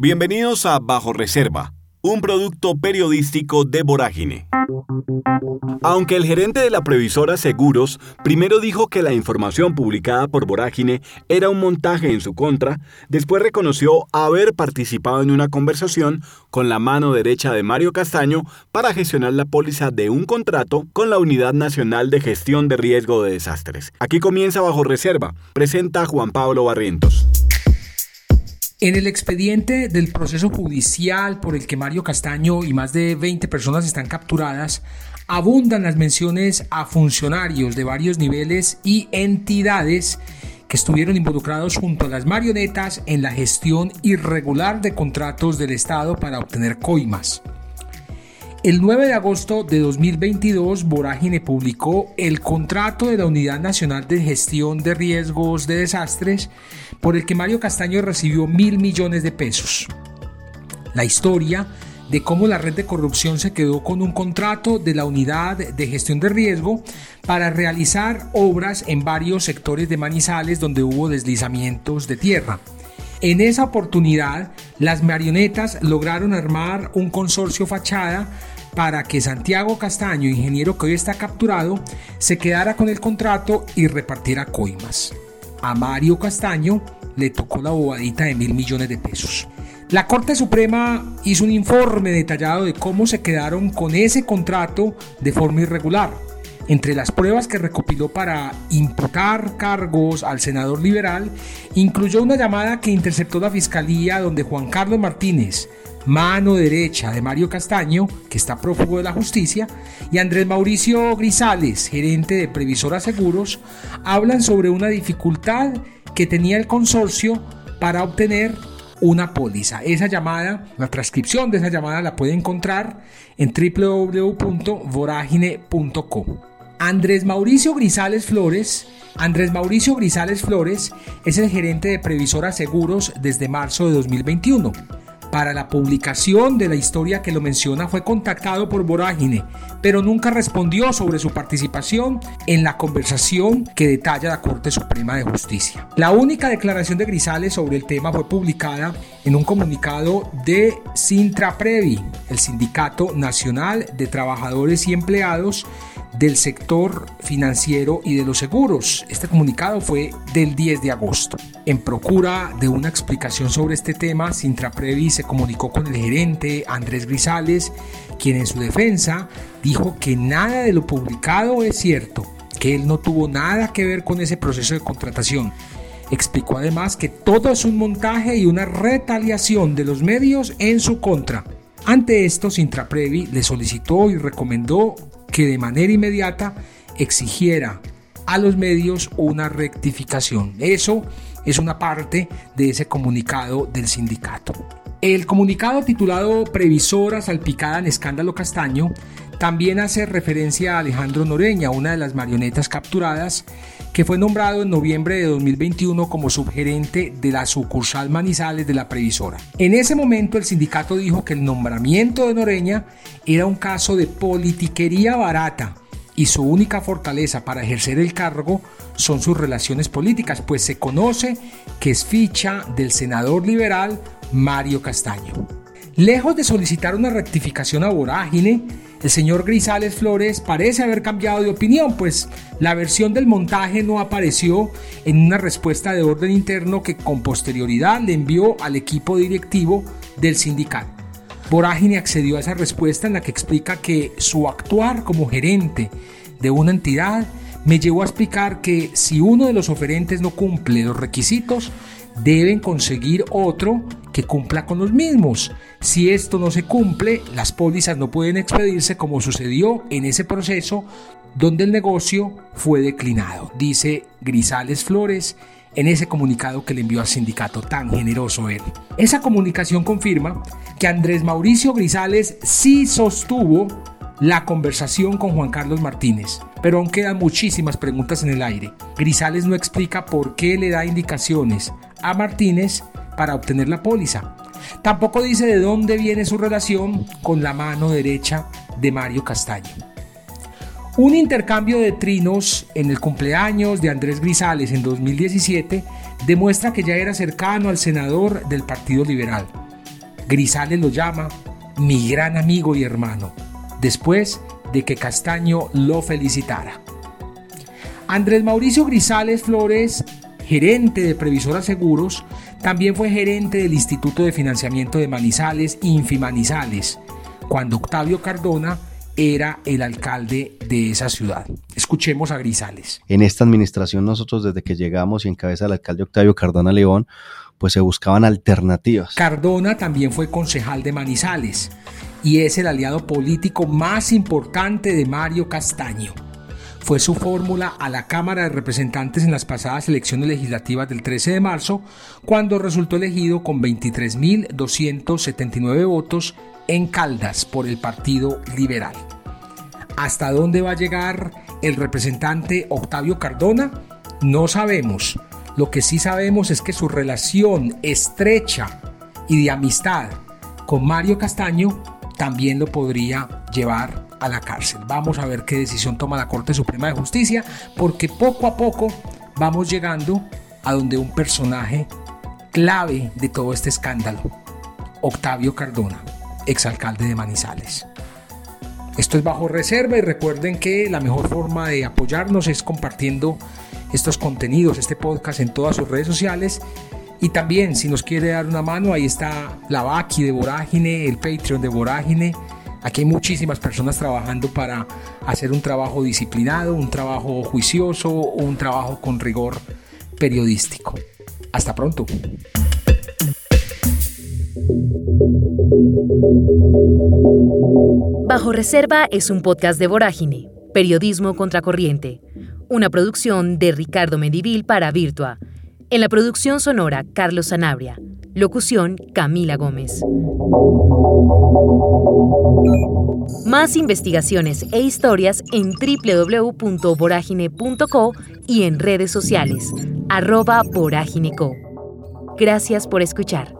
Bienvenidos a Bajo Reserva, un producto periodístico de Vorágine. Aunque el gerente de la previsora Seguros primero dijo que la información publicada por Vorágine era un montaje en su contra, después reconoció haber participado en una conversación con la mano derecha de Mario Castaño para gestionar la póliza de un contrato con la Unidad Nacional de Gestión de Riesgo de Desastres. Aquí comienza Bajo Reserva, presenta Juan Pablo Barrientos. En el expediente del proceso judicial por el que Mario Castaño y más de 20 personas están capturadas, abundan las menciones a funcionarios de varios niveles y entidades que estuvieron involucrados junto a las marionetas en la gestión irregular de contratos del Estado para obtener coimas. El 9 de agosto de 2022, Vorágine publicó el contrato de la Unidad Nacional de Gestión de Riesgos de Desastres por el que Mario Castaño recibió mil millones de pesos. La historia de cómo la red de corrupción se quedó con un contrato de la Unidad de Gestión de Riesgo para realizar obras en varios sectores de Manizales donde hubo deslizamientos de tierra. En esa oportunidad, las marionetas lograron armar un consorcio fachada para que Santiago Castaño, ingeniero que hoy está capturado, se quedara con el contrato y repartiera coimas. A Mario Castaño le tocó la bobadita de mil millones de pesos. La Corte Suprema hizo un informe detallado de cómo se quedaron con ese contrato de forma irregular entre las pruebas que recopiló para imputar cargos al senador liberal, incluyó una llamada que interceptó la fiscalía donde Juan Carlos Martínez, mano derecha de Mario Castaño, que está prófugo de la justicia, y Andrés Mauricio Grisales, gerente de Previsora Seguros, hablan sobre una dificultad que tenía el consorcio para obtener una póliza. Esa llamada, la transcripción de esa llamada la puede encontrar en www.voragine.com. Andrés Mauricio Grisales Flores. Andrés Mauricio Grisales Flores es el gerente de Previsora Seguros desde marzo de 2021. Para la publicación de la historia que lo menciona fue contactado por Vorágine, pero nunca respondió sobre su participación en la conversación que detalla la Corte Suprema de Justicia. La única declaración de Grisales sobre el tema fue publicada en un comunicado de Sintraprevi, el Sindicato Nacional de Trabajadores y Empleados del sector financiero y de los seguros. Este comunicado fue del 10 de agosto. En procura de una explicación sobre este tema, Sintraprevi se comunicó con el gerente Andrés Grisales, quien en su defensa dijo que nada de lo publicado es cierto, que él no tuvo nada que ver con ese proceso de contratación. Explicó además que todo es un montaje y una retaliación de los medios en su contra. Ante esto, Sintraprevi le solicitó y recomendó que de manera inmediata exigiera a los medios una rectificación. Eso es una parte de ese comunicado del sindicato. El comunicado titulado Previsora salpicada en escándalo castaño también hace referencia a Alejandro Noreña, una de las marionetas capturadas, que fue nombrado en noviembre de 2021 como subgerente de la sucursal Manizales de la Previsora. En ese momento el sindicato dijo que el nombramiento de Noreña era un caso de politiquería barata y su única fortaleza para ejercer el cargo son sus relaciones políticas, pues se conoce que es ficha del senador liberal Mario Castaño. Lejos de solicitar una rectificación a Vorágine, el señor Grisales Flores parece haber cambiado de opinión, pues la versión del montaje no apareció en una respuesta de orden interno que con posterioridad le envió al equipo directivo del sindicato. Vorágine accedió a esa respuesta en la que explica que su actuar como gerente de una entidad me llevó a explicar que si uno de los oferentes no cumple los requisitos, deben conseguir otro que cumpla con los mismos. Si esto no se cumple, las pólizas no pueden expedirse como sucedió en ese proceso donde el negocio fue declinado, dice Grisales Flores en ese comunicado que le envió al sindicato tan generoso él. Esa comunicación confirma que Andrés Mauricio Grisales sí sostuvo la conversación con Juan Carlos Martínez, pero aún quedan muchísimas preguntas en el aire. Grisales no explica por qué le da indicaciones a Martínez para obtener la póliza. Tampoco dice de dónde viene su relación con la mano derecha de Mario Castaño. Un intercambio de trinos en el cumpleaños de Andrés Grisales en 2017 demuestra que ya era cercano al senador del Partido Liberal. Grisales lo llama mi gran amigo y hermano, después de que Castaño lo felicitara. Andrés Mauricio Grisales Flores, gerente de Previsora Seguros, también fue gerente del Instituto de Financiamiento de Manizales, Infimanizales, cuando Octavio Cardona era el alcalde de esa ciudad. Escuchemos a Grisales. En esta administración nosotros desde que llegamos y en cabeza del alcalde Octavio Cardona León, pues se buscaban alternativas. Cardona también fue concejal de Manizales y es el aliado político más importante de Mario Castaño. Fue su fórmula a la Cámara de Representantes en las pasadas elecciones legislativas del 13 de marzo, cuando resultó elegido con 23.279 votos en Caldas por el Partido Liberal. ¿Hasta dónde va a llegar el representante Octavio Cardona? No sabemos. Lo que sí sabemos es que su relación estrecha y de amistad con Mario Castaño también lo podría llevar a la cárcel. Vamos a ver qué decisión toma la Corte Suprema de Justicia, porque poco a poco vamos llegando a donde un personaje clave de todo este escándalo, Octavio Cardona, exalcalde de Manizales. Esto es bajo reserva y recuerden que la mejor forma de apoyarnos es compartiendo estos contenidos, este podcast en todas sus redes sociales. Y también, si nos quiere dar una mano, ahí está la Baki de Vorágine, el Patreon de Vorágine. Aquí hay muchísimas personas trabajando para hacer un trabajo disciplinado, un trabajo juicioso, un trabajo con rigor periodístico. Hasta pronto. Bajo Reserva es un podcast de Vorágine, Periodismo Contracorriente, una producción de Ricardo Medivil para Virtua. En la producción sonora, Carlos Sanabria. Locución, Camila Gómez. Más investigaciones e historias en www.voragine.co y en redes sociales, arroba voragineco. Gracias por escuchar.